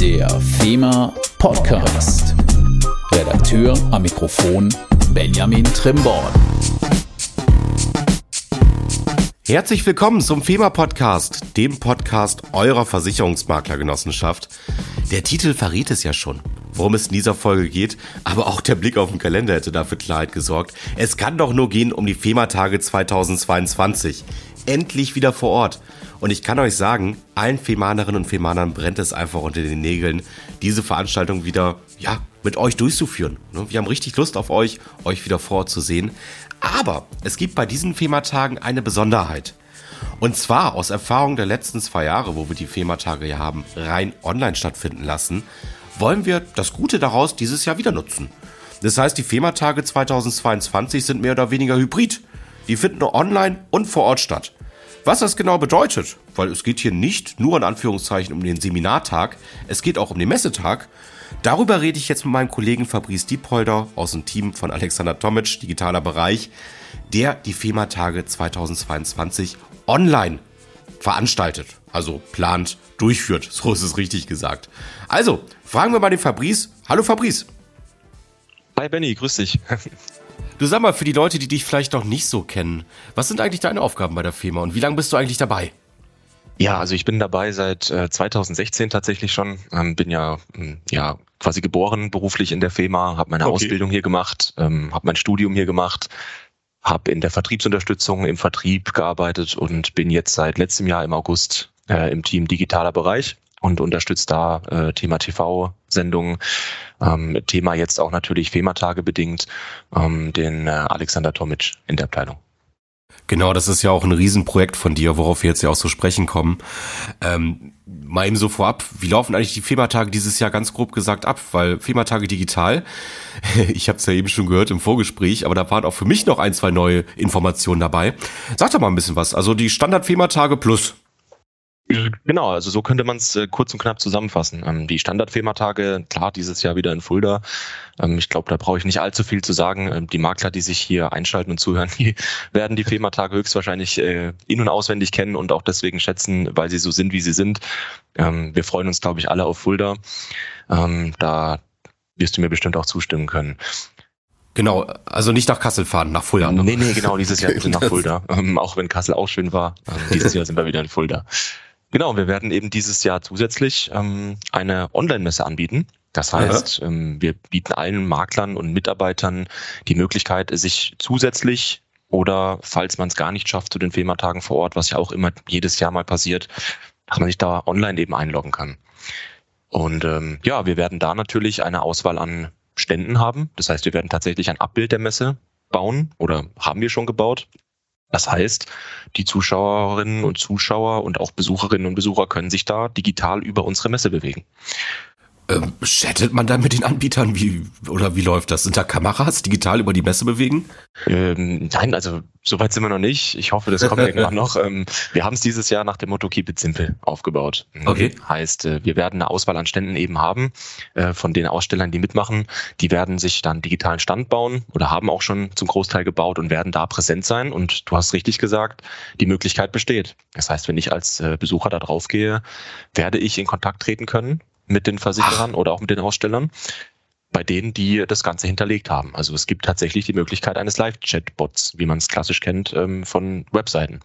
Der FEMA Podcast. Redakteur am Mikrofon Benjamin Trimborn. Herzlich willkommen zum FEMA Podcast, dem Podcast eurer Versicherungsmaklergenossenschaft. Der Titel verrät es ja schon, worum es in dieser Folge geht, aber auch der Blick auf den Kalender hätte dafür Klarheit gesorgt. Es kann doch nur gehen um die FEMA-Tage 2022. Endlich wieder vor Ort. Und ich kann euch sagen, allen Femanerinnen und Femanern brennt es einfach unter den Nägeln, diese Veranstaltung wieder, ja, mit euch durchzuführen. Ne, wir haben richtig Lust auf euch, euch wieder vor Ort zu sehen. Aber es gibt bei diesen FEMA-Tagen eine Besonderheit. Und zwar aus Erfahrung der letzten zwei Jahre, wo wir die FEMA-Tage ja haben rein online stattfinden lassen, wollen wir das Gute daraus dieses Jahr wieder nutzen. Das heißt, die FEMA-Tage 2022 sind mehr oder weniger hybrid. Die finden online und vor Ort statt. Was das genau bedeutet, weil es geht hier nicht nur in Anführungszeichen um den Seminartag, es geht auch um den Messetag. Darüber rede ich jetzt mit meinem Kollegen Fabrice Diepolder aus dem Team von Alexander Tomic, digitaler Bereich, der die FEMA-Tage 2022 online veranstaltet, also plant, durchführt, so ist es richtig gesagt. Also, fragen wir mal den Fabrice. Hallo Fabrice. Hi Benny, grüß dich. Du sag mal, für die Leute, die dich vielleicht noch nicht so kennen, was sind eigentlich deine Aufgaben bei der FEMA und wie lange bist du eigentlich dabei? Ja, also ich bin dabei seit äh, 2016 tatsächlich schon. Ähm, bin ja, ähm, ja quasi geboren beruflich in der FEMA, habe meine okay. Ausbildung hier gemacht, ähm, habe mein Studium hier gemacht, habe in der Vertriebsunterstützung im Vertrieb gearbeitet und bin jetzt seit letztem Jahr im August äh, im Team digitaler Bereich und unterstützt da äh, Thema TV-Sendungen, ähm, Thema jetzt auch natürlich FEMA-Tage bedingt, ähm, den äh, Alexander Tomic in der Abteilung. Genau, das ist ja auch ein Riesenprojekt von dir, worauf wir jetzt ja auch so sprechen kommen. Ähm, mal eben so vorab, wie laufen eigentlich die FEMA-Tage dieses Jahr ganz grob gesagt ab? Weil FEMA-Tage digital, ich habe es ja eben schon gehört im Vorgespräch, aber da waren auch für mich noch ein, zwei neue Informationen dabei. Sag doch mal ein bisschen was. Also die Standard-FEMA-Tage plus, Genau, also so könnte man es äh, kurz und knapp zusammenfassen. Ähm, die Standard-FEMA-Tage, klar, dieses Jahr wieder in Fulda. Ähm, ich glaube, da brauche ich nicht allzu viel zu sagen. Ähm, die Makler, die sich hier einschalten und zuhören, die werden die FEMA-Tage höchstwahrscheinlich äh, in- und auswendig kennen und auch deswegen schätzen, weil sie so sind, wie sie sind. Wir freuen uns, glaube ich, alle auf Fulda. Da wirst du mir bestimmt auch zustimmen können. Genau, also nicht nach Kassel fahren, nach Fulda. Nee, nee, genau, dieses Jahr bitte nach Fulda. Auch wenn Kassel auch schön war. Dieses Jahr sind wir wieder in Fulda. Genau, wir werden eben dieses Jahr zusätzlich ähm, eine Online-Messe anbieten. Das heißt, ähm, wir bieten allen Maklern und Mitarbeitern die Möglichkeit, sich zusätzlich oder falls man es gar nicht schafft zu den FEMA-Tagen vor Ort, was ja auch immer jedes Jahr mal passiert, dass man sich da online eben einloggen kann. Und ähm, ja, wir werden da natürlich eine Auswahl an Ständen haben. Das heißt, wir werden tatsächlich ein Abbild der Messe bauen oder haben wir schon gebaut. Das heißt, die Zuschauerinnen und Zuschauer und auch Besucherinnen und Besucher können sich da digital über unsere Messe bewegen. Ähm, chattet man dann mit den Anbietern? Wie, oder wie läuft das? Sind da Kameras digital über die Messe bewegen? Ähm, nein, also soweit sind wir noch nicht. Ich hoffe, das kommt irgendwann noch. Ähm, wir haben es dieses Jahr nach dem Motto Keep it simple aufgebaut. Okay. Heißt, äh, wir werden eine Auswahl an Ständen eben haben, äh, von den Ausstellern, die mitmachen. Die werden sich dann digitalen Stand bauen oder haben auch schon zum Großteil gebaut und werden da präsent sein. Und du hast richtig gesagt, die Möglichkeit besteht. Das heißt, wenn ich als äh, Besucher da drauf gehe, werde ich in Kontakt treten können mit den Versicherern Ach. oder auch mit den Ausstellern, bei denen, die das Ganze hinterlegt haben. Also es gibt tatsächlich die Möglichkeit eines Live-Chatbots, wie man es klassisch kennt ähm, von Webseiten.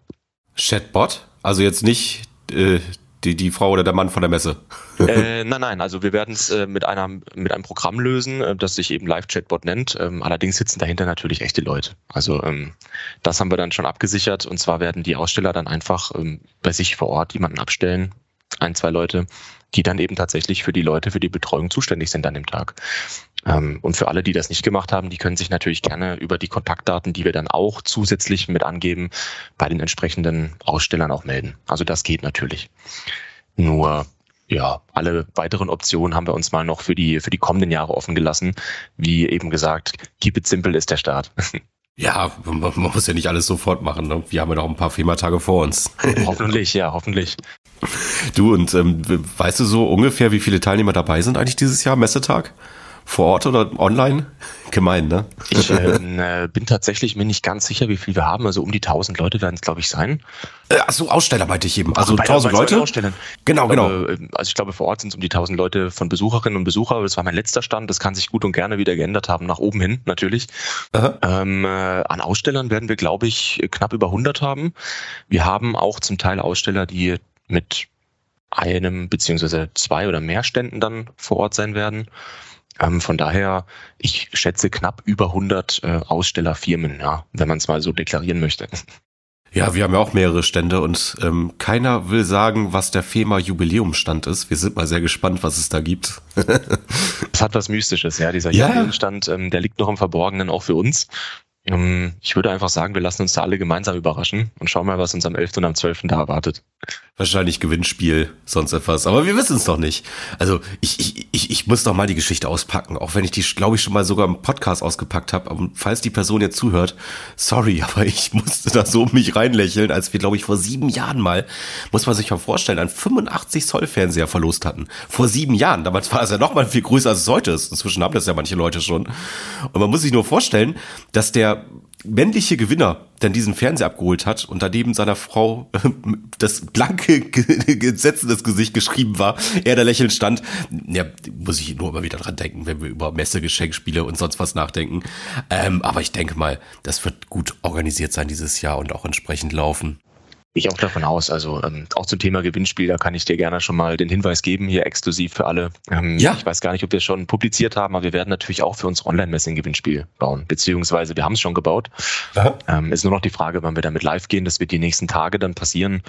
Chatbot? Also jetzt nicht äh, die, die Frau oder der Mann von der Messe? äh, nein, nein, also wir werden es äh, mit, einer, mit einem Programm lösen, äh, das sich eben Live-Chatbot nennt. Ähm, allerdings sitzen dahinter natürlich echte Leute. Also ähm, das haben wir dann schon abgesichert und zwar werden die Aussteller dann einfach ähm, bei sich vor Ort jemanden abstellen, ein, zwei Leute, die dann eben tatsächlich für die Leute, für die Betreuung zuständig sind an dem Tag. Ähm, und für alle, die das nicht gemacht haben, die können sich natürlich gerne über die Kontaktdaten, die wir dann auch zusätzlich mit angeben, bei den entsprechenden Ausstellern auch melden. Also das geht natürlich. Nur ja, alle weiteren Optionen haben wir uns mal noch für die, für die kommenden Jahre offen gelassen. Wie eben gesagt, keep it simple ist der Start. Ja, man, muss ja nicht alles sofort machen. Ne? Wir haben ja noch ein paar FEMA-Tage vor uns. hoffentlich, ja, hoffentlich. Du, und ähm, weißt du so ungefähr, wie viele Teilnehmer dabei sind eigentlich dieses Jahr, Messetag? vor Ort oder online? Gemein, ne? Ich ähm, äh, bin tatsächlich mir nicht ganz sicher, wie viel wir haben. Also um die 1000 Leute werden es, glaube ich, sein. Äh, Achso, Aussteller meinte ich eben. Also Ach, 1000 Leute? Ausstellen. Genau, genau. Aber, also ich glaube, vor Ort sind es um die 1000 Leute von Besucherinnen und Besuchern. Das war mein letzter Stand. Das kann sich gut und gerne wieder geändert haben, nach oben hin natürlich. Ähm, äh, an Ausstellern werden wir, glaube ich, knapp über 100 haben. Wir haben auch zum Teil Aussteller, die mit einem beziehungsweise zwei oder mehr Ständen dann vor Ort sein werden. Ähm, von daher, ich schätze knapp über 100 äh, Ausstellerfirmen, ja, wenn man es mal so deklarieren möchte. Ja, wir haben ja auch mehrere Stände und ähm, keiner will sagen, was der FEMA Jubiläumstand ist. Wir sind mal sehr gespannt, was es da gibt. Es hat was Mystisches, ja. Dieser ja. Jubiläumstand, ähm, der liegt noch im Verborgenen auch für uns. Ähm, ich würde einfach sagen, wir lassen uns da alle gemeinsam überraschen und schauen mal, was uns am 11. und am 12. da erwartet. Wahrscheinlich Gewinnspiel, sonst etwas. Aber wir wissen es noch nicht. Also ich, ich, ich, ich muss doch mal die Geschichte auspacken, auch wenn ich die, glaube ich, schon mal sogar im Podcast ausgepackt habe. Aber falls die Person jetzt zuhört, sorry, aber ich musste da so um mich reinlächeln, als wir, glaube ich, vor sieben Jahren mal, muss man sich mal vorstellen, einen 85 Zoll Fernseher verlost hatten. Vor sieben Jahren. Damals war es ja noch mal viel größer, als es heute ist. Inzwischen haben das ja manche Leute schon. Und man muss sich nur vorstellen, dass der männliche Gewinner dann diesen Fernseher abgeholt hat und daneben seiner Frau das blanke gesetzendes Gesicht geschrieben war, er da lächelnd stand, ja, muss ich nur immer wieder dran denken, wenn wir über Messegeschenkspiele und sonst was nachdenken. Ähm, aber ich denke mal, das wird gut organisiert sein dieses Jahr und auch entsprechend laufen. Ich auch davon aus. Also ähm, auch zum Thema Gewinnspiel, da kann ich dir gerne schon mal den Hinweis geben, hier exklusiv für alle. Ähm, ja. Ich weiß gar nicht, ob wir es schon publiziert haben, aber wir werden natürlich auch für uns Online-Messe ein Gewinnspiel bauen. Beziehungsweise wir haben es schon gebaut. Ähm, ist nur noch die Frage, wann wir damit live gehen. Das wird die nächsten Tage dann passieren.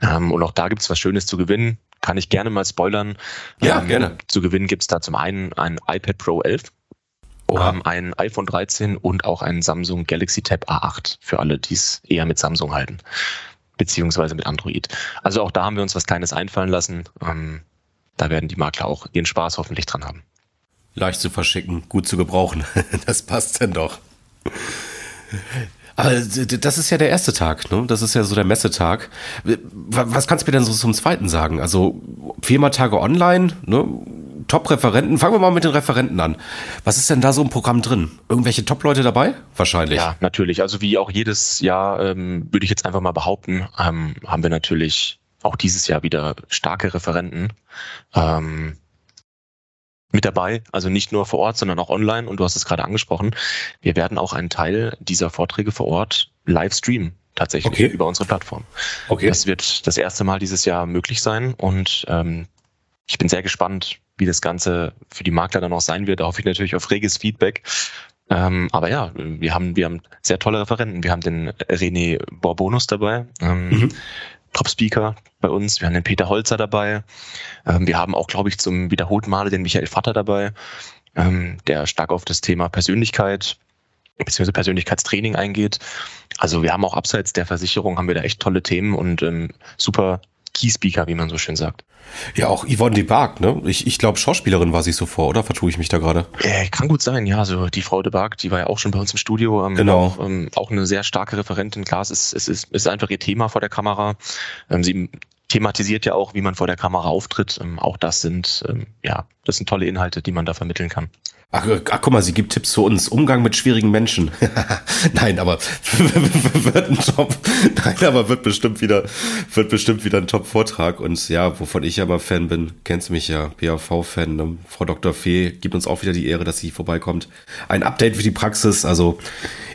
Ähm, und auch da gibt es was Schönes zu gewinnen. Kann ich gerne mal spoilern. Ja, ähm, gerne. Zu gewinnen gibt es da zum einen ein iPad Pro 11. Ähm, ein iPhone 13 und auch ein Samsung Galaxy Tab A8 für alle, die es eher mit Samsung halten beziehungsweise mit Android. Also auch da haben wir uns was Kleines einfallen lassen. Ähm, da werden die Makler auch ihren Spaß hoffentlich dran haben. Leicht zu verschicken, gut zu gebrauchen. das passt denn doch. Aber das ist ja der erste Tag, ne? Das ist ja so der Messetag. Was kannst du mir denn so zum zweiten sagen? Also viermal Tage online, ne? Top-Referenten. Fangen wir mal mit den Referenten an. Was ist denn da so im Programm drin? Irgendwelche Top-Leute dabei? Wahrscheinlich. Ja, natürlich. Also wie auch jedes Jahr, ähm, würde ich jetzt einfach mal behaupten, ähm, haben wir natürlich auch dieses Jahr wieder starke Referenten. Ähm, mit dabei, also nicht nur vor Ort, sondern auch online. Und du hast es gerade angesprochen. Wir werden auch einen Teil dieser Vorträge vor Ort live streamen, tatsächlich okay. über unsere Plattform. Okay. Das wird das erste Mal dieses Jahr möglich sein und ähm, ich bin sehr gespannt, wie das Ganze für die Makler dann auch sein wird. Da hoffe ich natürlich auf reges Feedback. Ähm, aber ja, wir haben, wir haben sehr tolle Referenten. Wir haben den René Borbonus dabei, ähm, mhm. Top-Speaker bei uns. Wir haben den Peter Holzer dabei. Ähm, wir haben auch, glaube ich, zum wiederholten Male den Michael Vatter dabei, ähm, der stark auf das Thema Persönlichkeit bzw. Persönlichkeitstraining eingeht. Also wir haben auch abseits der Versicherung haben wir da echt tolle Themen und ähm, super Key-Speaker, wie man so schön sagt. Ja, auch Yvonne de Barg, ne? Ich, ich glaube, Schauspielerin war sie so vor, oder vertue ich mich da gerade? Äh, kann gut sein, ja. Also die Frau de Barg, die war ja auch schon bei uns im Studio. Ähm, genau. Auch, ähm, auch eine sehr starke Referentin. Klar, es ist, es ist, es ist einfach ihr Thema vor der Kamera. Ähm, sie thematisiert ja auch, wie man vor der Kamera auftritt. Ähm, auch das sind, ähm, ja, das sind tolle Inhalte, die man da vermitteln kann. Ach, ach, guck mal, sie gibt Tipps für uns. Umgang mit schwierigen Menschen. nein, aber wird ein Top. Nein, aber wird bestimmt wieder, wird bestimmt wieder ein Top-Vortrag. Und ja, wovon ich ja mal Fan bin, kennst mich ja, BAV-Fan. Ne? Frau Dr. Fee gibt uns auch wieder die Ehre, dass sie vorbeikommt. Ein Update für die Praxis. Also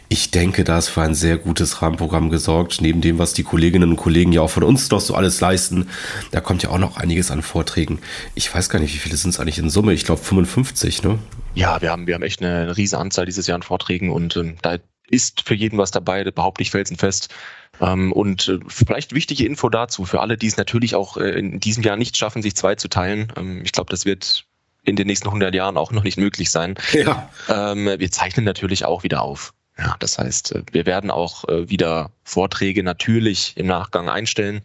ich denke, da ist für ein sehr gutes Rahmenprogramm gesorgt. Neben dem, was die Kolleginnen und Kollegen ja auch von uns doch so alles leisten, da kommt ja auch noch einiges an Vorträgen. Ich weiß gar nicht, wie viele sind es eigentlich in Summe? Ich glaube 55, ne? Ja, wir haben, wir haben echt eine, eine riesige Anzahl dieses Jahr an Vorträgen und ähm, da ist für jeden was dabei, behaupte ich felsenfest. Ähm, und äh, vielleicht wichtige Info dazu, für alle, die es natürlich auch äh, in diesem Jahr nicht schaffen, sich zwei zu teilen. Ähm, ich glaube, das wird in den nächsten 100 Jahren auch noch nicht möglich sein. Ja. Ähm, wir zeichnen natürlich auch wieder auf. Ja, das heißt, äh, wir werden auch äh, wieder Vorträge natürlich im Nachgang einstellen.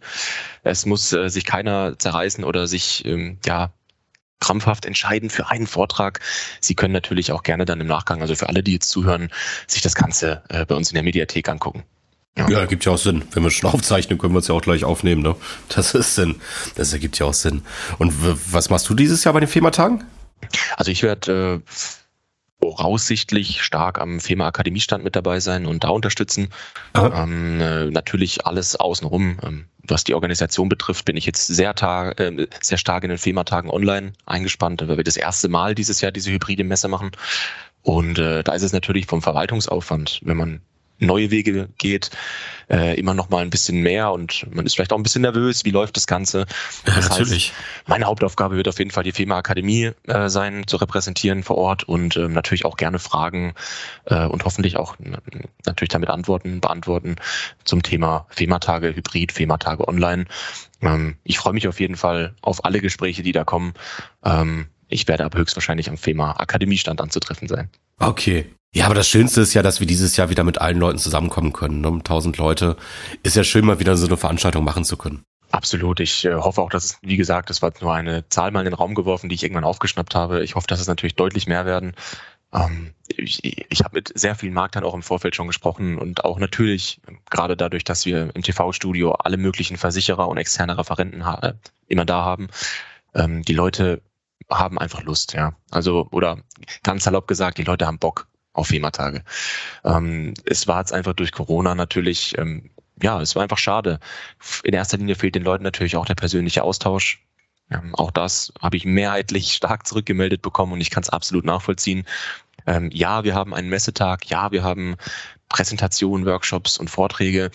Es muss äh, sich keiner zerreißen oder sich ähm, ja krampfhaft entscheiden für einen Vortrag. Sie können natürlich auch gerne dann im Nachgang, also für alle, die jetzt zuhören, sich das Ganze bei uns in der Mediathek angucken. Ja. ja, gibt ja auch Sinn. Wenn wir schon aufzeichnen, können wir es ja auch gleich aufnehmen. Ne? Das ist Sinn. Das ergibt ja auch Sinn. Und was machst du dieses Jahr bei den FEMA-Tagen? Also ich werde äh, voraussichtlich stark am FEMA Akademiestand mit dabei sein und da unterstützen. Ähm, äh, natürlich alles außenrum. Ähm, was die Organisation betrifft, bin ich jetzt sehr, äh, sehr stark in den FEMA-Tagen online eingespannt, weil wir das erste Mal dieses Jahr diese hybride Messe machen. Und äh, da ist es natürlich vom Verwaltungsaufwand, wenn man neue Wege geht, äh, immer noch mal ein bisschen mehr und man ist vielleicht auch ein bisschen nervös, wie läuft das Ganze. Ja, das natürlich. Heißt, meine Hauptaufgabe wird auf jeden Fall die FEMA Akademie äh, sein, zu repräsentieren vor Ort und äh, natürlich auch gerne Fragen äh, und hoffentlich auch natürlich damit Antworten beantworten zum Thema FEMA-Tage Hybrid, FEMA-Tage online. Ähm, ich freue mich auf jeden Fall auf alle Gespräche, die da kommen. Ähm, ich werde aber höchstwahrscheinlich am FEMA Akademiestand anzutreffen sein. Okay. Ja, aber das Schönste ist ja, dass wir dieses Jahr wieder mit allen Leuten zusammenkommen können. Ne? Tausend Leute. Ist ja schön, mal wieder so eine Veranstaltung machen zu können. Absolut. Ich äh, hoffe auch, dass es, wie gesagt, das war nur eine Zahl mal in den Raum geworfen, die ich irgendwann aufgeschnappt habe. Ich hoffe, dass es natürlich deutlich mehr werden. Ähm, ich ich habe mit sehr vielen Marktern auch im Vorfeld schon gesprochen und auch natürlich, gerade dadurch, dass wir im TV-Studio alle möglichen Versicherer und externe Referenten äh, immer da haben, ähm, die Leute haben einfach Lust, ja. Also, oder ganz salopp gesagt, die Leute haben Bock auf FEMA-Tage. Ähm, es war jetzt einfach durch Corona natürlich, ähm, ja, es war einfach schade. In erster Linie fehlt den Leuten natürlich auch der persönliche Austausch. Ähm, auch das habe ich mehrheitlich stark zurückgemeldet bekommen und ich kann es absolut nachvollziehen. Ähm, ja, wir haben einen Messetag, ja, wir haben Präsentationen, Workshops und Vorträge,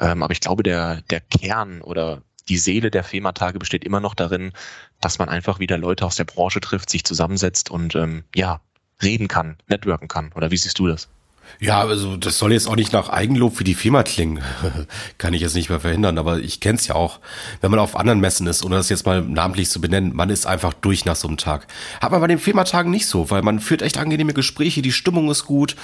ähm, aber ich glaube, der, der Kern oder die Seele der FEMA-Tage besteht immer noch darin, dass man einfach wieder Leute aus der Branche trifft, sich zusammensetzt und ähm, ja, reden kann, networken kann. Oder wie siehst du das? Ja, also das soll jetzt auch nicht nach Eigenlob für die Firma klingen. Kann ich jetzt nicht mehr verhindern, aber ich kenne es ja auch. Wenn man auf anderen Messen ist, ohne das jetzt mal namentlich zu benennen, man ist einfach durch nach so einem Tag. Hat man bei den Firmatagen nicht so, weil man führt echt angenehme Gespräche, die Stimmung ist gut,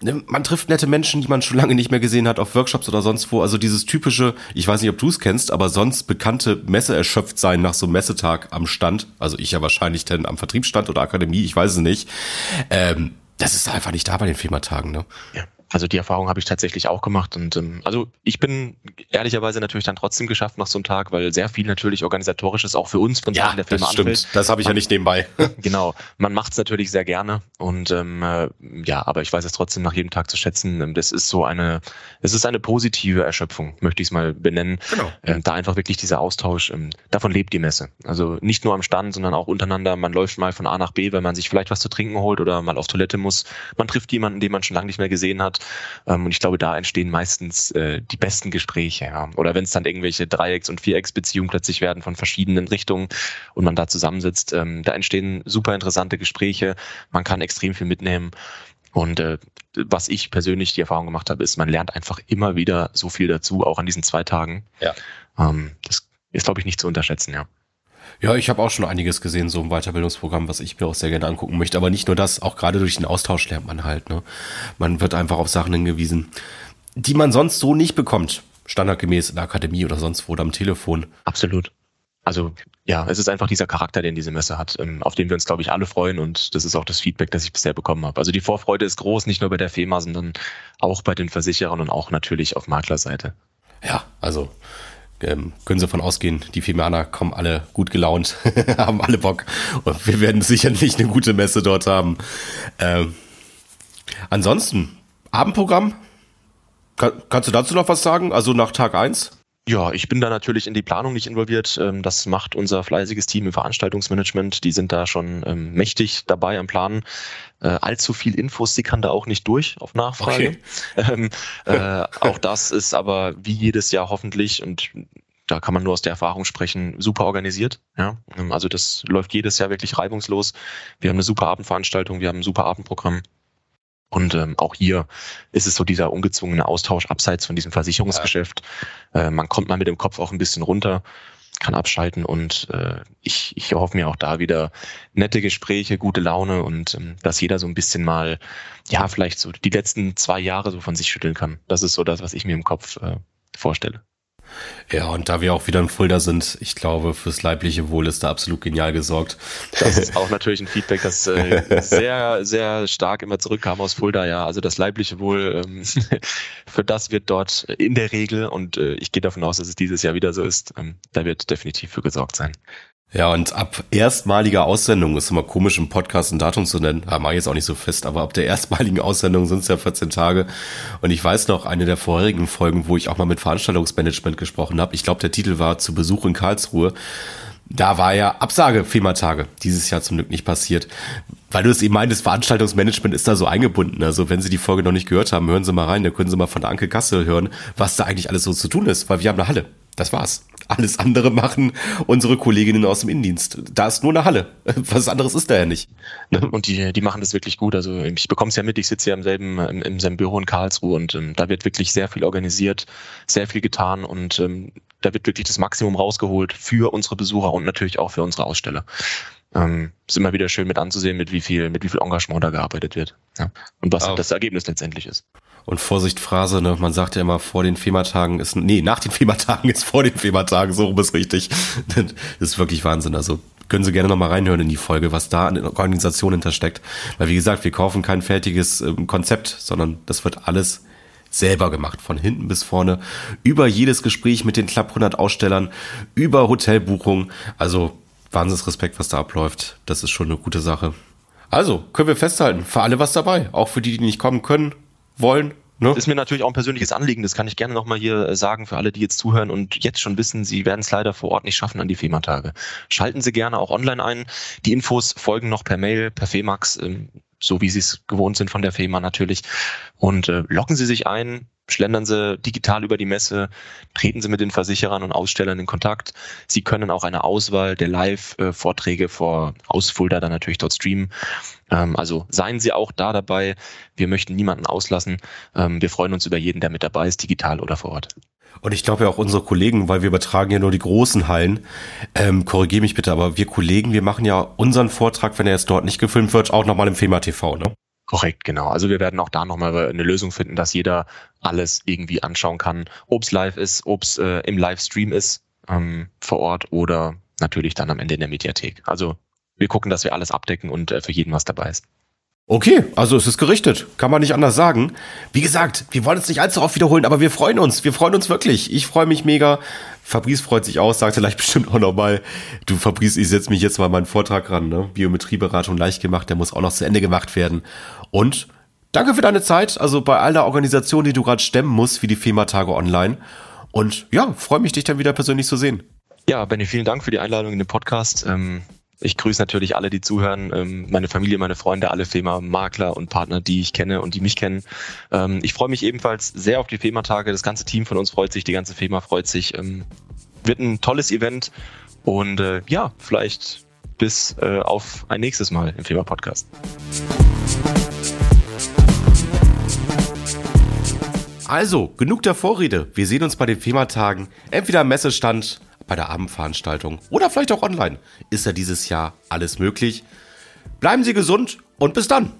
ne, man trifft nette Menschen, die man schon lange nicht mehr gesehen hat, auf Workshops oder sonst wo. Also dieses typische, ich weiß nicht, ob du es kennst, aber sonst bekannte Messe erschöpft sein nach so einem Messetag am Stand. Also ich ja wahrscheinlich denn am Vertriebsstand oder Akademie, ich weiß es nicht. Ähm, das ist einfach nicht da bei den Firmatagen, ne? Ja. Also die Erfahrung habe ich tatsächlich auch gemacht und ähm, also ich bin ehrlicherweise natürlich dann trotzdem geschafft nach so einem Tag, weil sehr viel natürlich organisatorisches auch für uns von ja, Seiten der Firma das stimmt. Anfällt. Das habe ich man, ja nicht nebenbei. genau, man macht es natürlich sehr gerne und ähm, äh, ja, aber ich weiß es trotzdem nach jedem Tag zu schätzen. Ähm, das ist so eine, es ist eine positive Erschöpfung, möchte ich es mal benennen. Genau. Ähm, da einfach wirklich dieser Austausch, ähm, davon lebt die Messe. Also nicht nur am Stand, sondern auch untereinander. Man läuft mal von A nach B, weil man sich vielleicht was zu trinken holt oder mal auf Toilette muss. Man trifft jemanden, den man schon lange nicht mehr gesehen hat und ich glaube, da entstehen meistens äh, die besten Gespräche. Ja. Oder wenn es dann irgendwelche Dreiecks- und Vierecksbeziehungen plötzlich werden von verschiedenen Richtungen und man da zusammensitzt, ähm, da entstehen super interessante Gespräche. Man kann extrem viel mitnehmen. Und äh, was ich persönlich die Erfahrung gemacht habe, ist, man lernt einfach immer wieder so viel dazu, auch an diesen zwei Tagen. Ja. Ähm, das ist, glaube ich, nicht zu unterschätzen, ja. Ja, ich habe auch schon einiges gesehen, so im Weiterbildungsprogramm, was ich mir auch sehr gerne angucken möchte. Aber nicht nur das, auch gerade durch den Austausch lernt man halt. Ne? Man wird einfach auf Sachen hingewiesen, die man sonst so nicht bekommt. Standardgemäß in der Akademie oder sonst wo oder am Telefon. Absolut. Also ja, es ist einfach dieser Charakter, den diese Messe hat, ähm, auf den wir uns, glaube ich, alle freuen und das ist auch das Feedback, das ich bisher bekommen habe. Also die Vorfreude ist groß, nicht nur bei der FEMA, sondern auch bei den Versicherern und auch natürlich auf Maklerseite. Ja, also ähm, können Sie davon ausgehen, die Filmaner kommen alle gut gelaunt, haben alle Bock und wir werden sicherlich eine gute Messe dort haben. Ähm, ansonsten, Abendprogramm, kann, kannst du dazu noch was sagen? Also nach Tag eins? Ja, ich bin da natürlich in die Planung nicht involviert. Ähm, das macht unser fleißiges Team im Veranstaltungsmanagement. Die sind da schon ähm, mächtig dabei am Planen. Äh, allzu viel Infos, die kann da auch nicht durch auf Nachfrage. Okay. Ähm, äh, auch das ist aber wie jedes Jahr hoffentlich und da kann man nur aus der Erfahrung sprechen, super organisiert. Ja, also das läuft jedes Jahr wirklich reibungslos. Wir haben eine super Abendveranstaltung, wir haben ein super Abendprogramm. Und ähm, auch hier ist es so dieser ungezwungene Austausch abseits von diesem Versicherungsgeschäft. Ja. Äh, man kommt mal mit dem Kopf auch ein bisschen runter, kann abschalten und äh, ich, ich hoffe mir auch da wieder nette Gespräche, gute Laune und ähm, dass jeder so ein bisschen mal, ja, vielleicht so die letzten zwei Jahre so von sich schütteln kann. Das ist so das, was ich mir im Kopf äh, vorstelle. Ja, und da wir auch wieder in Fulda sind, ich glaube, fürs leibliche Wohl ist da absolut genial gesorgt. Das ist auch natürlich ein Feedback, das äh, sehr, sehr stark immer zurückkam aus Fulda, ja. Also das leibliche Wohl, ähm, für das wird dort in der Regel, und äh, ich gehe davon aus, dass es dieses Jahr wieder so ist, ähm, da wird definitiv für gesorgt sein. Ja, und ab erstmaliger Aussendung, ist immer komisch im Podcast ein Datum zu nennen, ja, mache ich jetzt auch nicht so fest, aber ab der erstmaligen Aussendung sind es ja 14 Tage. Und ich weiß noch, eine der vorherigen Folgen, wo ich auch mal mit Veranstaltungsmanagement gesprochen habe, ich glaube, der Titel war Zu Besuch in Karlsruhe. Da war ja Absage FEMA-Tage. Dieses Jahr zum Glück nicht passiert. Weil du es eben meintest, Veranstaltungsmanagement ist da so eingebunden. Also wenn Sie die Folge noch nicht gehört haben, hören Sie mal rein. Da können Sie mal von der Anke Kassel hören, was da eigentlich alles so zu tun ist. Weil wir haben eine Halle. Das war's. Alles andere machen unsere Kolleginnen aus dem Innendienst. Da ist nur eine Halle. Was anderes ist da ja nicht. Ne? Und die, die machen das wirklich gut. Also ich bekomme es ja mit, ich sitze ja im selben, im, im selben Büro in Karlsruhe und ähm, da wird wirklich sehr viel organisiert, sehr viel getan und ähm, da wird wirklich das Maximum rausgeholt für unsere Besucher und natürlich auch für unsere Aussteller. Ähm, ist immer wieder schön mit anzusehen, mit wie viel, mit wie viel Engagement da gearbeitet wird. Ja. Und was oh. das Ergebnis letztendlich ist. Und Vorsicht, Phrase, ne? man sagt ja immer, vor den FEMA-Tagen ist, nee, nach den FEMA-Tagen ist vor den FEMA-Tagen, so rum ist richtig. Das ist wirklich Wahnsinn. Also können Sie gerne nochmal reinhören in die Folge, was da an der Organisation hintersteckt. Weil wie gesagt, wir kaufen kein fertiges ähm, Konzept, sondern das wird alles selber gemacht, von hinten bis vorne, über jedes Gespräch mit den Club 100 Ausstellern, über Hotelbuchungen. Also Wahnsinnsrespekt, was da abläuft. Das ist schon eine gute Sache. Also, können wir festhalten, für alle was dabei. Auch für die, die nicht kommen können, wollen. Ne? Das ist mir natürlich auch ein persönliches Anliegen. Das kann ich gerne nochmal hier äh, sagen für alle, die jetzt zuhören und jetzt schon wissen, sie werden es leider vor Ort nicht schaffen an die FEMA-Tage. Schalten Sie gerne auch online ein. Die Infos folgen noch per Mail, per FEMAX, ähm, so wie Sie es gewohnt sind von der FEMA natürlich. Und äh, locken Sie sich ein, schlendern Sie digital über die Messe, treten Sie mit den Versicherern und Ausstellern in Kontakt. Sie können auch eine Auswahl der Live-Vorträge vor Ausfulda dann natürlich dort streamen. Ähm, also seien Sie auch da dabei. Wir möchten niemanden auslassen. Ähm, wir freuen uns über jeden, der mit dabei ist, digital oder vor Ort. Und ich glaube ja auch unsere Kollegen, weil wir übertragen ja nur die großen Hallen, ähm, korrigiere mich bitte, aber wir Kollegen, wir machen ja unseren Vortrag, wenn er jetzt dort nicht gefilmt wird, auch nochmal im FEMA TV, ne? Korrekt, genau. Also wir werden auch da nochmal eine Lösung finden, dass jeder alles irgendwie anschauen kann, ob es live ist, ob es äh, im Livestream ist ähm, vor Ort oder natürlich dann am Ende in der Mediathek. Also wir gucken, dass wir alles abdecken und äh, für jeden was dabei ist. Okay, also es ist gerichtet, kann man nicht anders sagen. Wie gesagt, wir wollen es nicht allzu oft wiederholen, aber wir freuen uns, wir freuen uns wirklich. Ich freue mich mega. Fabrice freut sich aus, sagte gleich bestimmt auch nochmal, du Fabrice, ich setze mich jetzt mal meinen Vortrag ran, ne? Biometrieberatung leicht gemacht, der muss auch noch zu Ende gemacht werden. Und danke für deine Zeit, also bei aller Organisation, die du gerade stemmen musst, wie die FEMA-Tage online. Und ja, freue mich, dich dann wieder persönlich zu sehen. Ja, Benny, vielen Dank für die Einladung in den Podcast. Ähm ich grüße natürlich alle, die zuhören, ähm, meine Familie, meine Freunde, alle FEMA-Makler und Partner, die ich kenne und die mich kennen. Ähm, ich freue mich ebenfalls sehr auf die FEMA-Tage. Das ganze Team von uns freut sich, die ganze FEMA freut sich. Ähm, wird ein tolles Event und äh, ja, vielleicht bis äh, auf ein nächstes Mal im FEMA-Podcast. Also, genug der Vorrede. Wir sehen uns bei den FEMA-Tagen, entweder am Messestand bei der Abendveranstaltung oder vielleicht auch online ist ja dieses Jahr alles möglich. Bleiben Sie gesund und bis dann.